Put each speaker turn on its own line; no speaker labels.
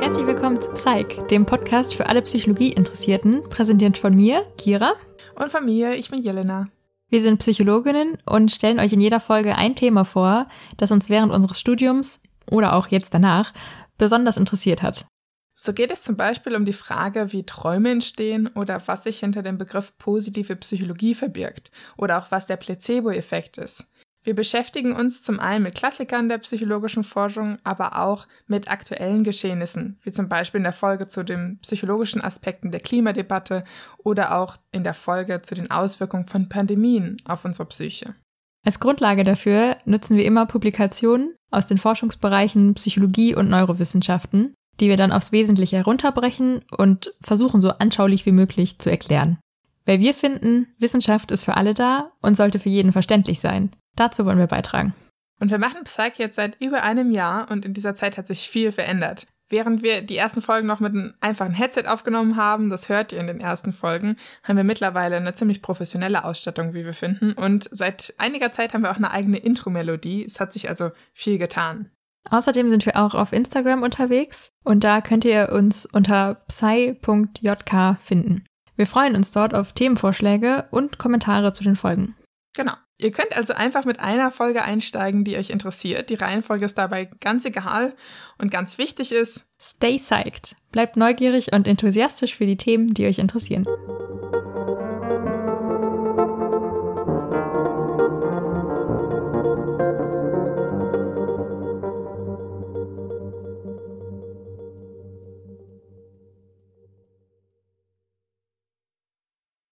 Herzlich willkommen zu Psych, dem Podcast für alle Psychologie-Interessierten, präsentiert von mir, Kira.
Und von mir, ich bin Jelena.
Wir sind Psychologinnen und stellen euch in jeder Folge ein Thema vor, das uns während unseres Studiums oder auch jetzt danach besonders interessiert hat.
So geht es zum Beispiel um die Frage, wie Träume entstehen oder was sich hinter dem Begriff positive Psychologie verbirgt oder auch was der Placebo-Effekt ist. Wir beschäftigen uns zum einen mit Klassikern der psychologischen Forschung, aber auch mit aktuellen Geschehnissen, wie zum Beispiel in der Folge zu den psychologischen Aspekten der Klimadebatte oder auch in der Folge zu den Auswirkungen von Pandemien auf unsere Psyche.
Als Grundlage dafür nutzen wir immer Publikationen aus den Forschungsbereichen Psychologie und Neurowissenschaften, die wir dann aufs Wesentliche herunterbrechen und versuchen so anschaulich wie möglich zu erklären. Weil wir finden, Wissenschaft ist für alle da und sollte für jeden verständlich sein. Dazu wollen wir beitragen.
Und wir machen Psych jetzt seit über einem Jahr und in dieser Zeit hat sich viel verändert. Während wir die ersten Folgen noch mit einem einfachen Headset aufgenommen haben, das hört ihr in den ersten Folgen, haben wir mittlerweile eine ziemlich professionelle Ausstattung, wie wir finden. Und seit einiger Zeit haben wir auch eine eigene Intro-Melodie. Es hat sich also viel getan.
Außerdem sind wir auch auf Instagram unterwegs und da könnt ihr uns unter psy.jk finden. Wir freuen uns dort auf Themenvorschläge und Kommentare zu den Folgen.
Genau. Ihr könnt also einfach mit einer Folge einsteigen, die euch interessiert. Die Reihenfolge ist dabei ganz egal und ganz wichtig ist,
stay psyched. Bleibt neugierig und enthusiastisch für die Themen, die euch interessieren.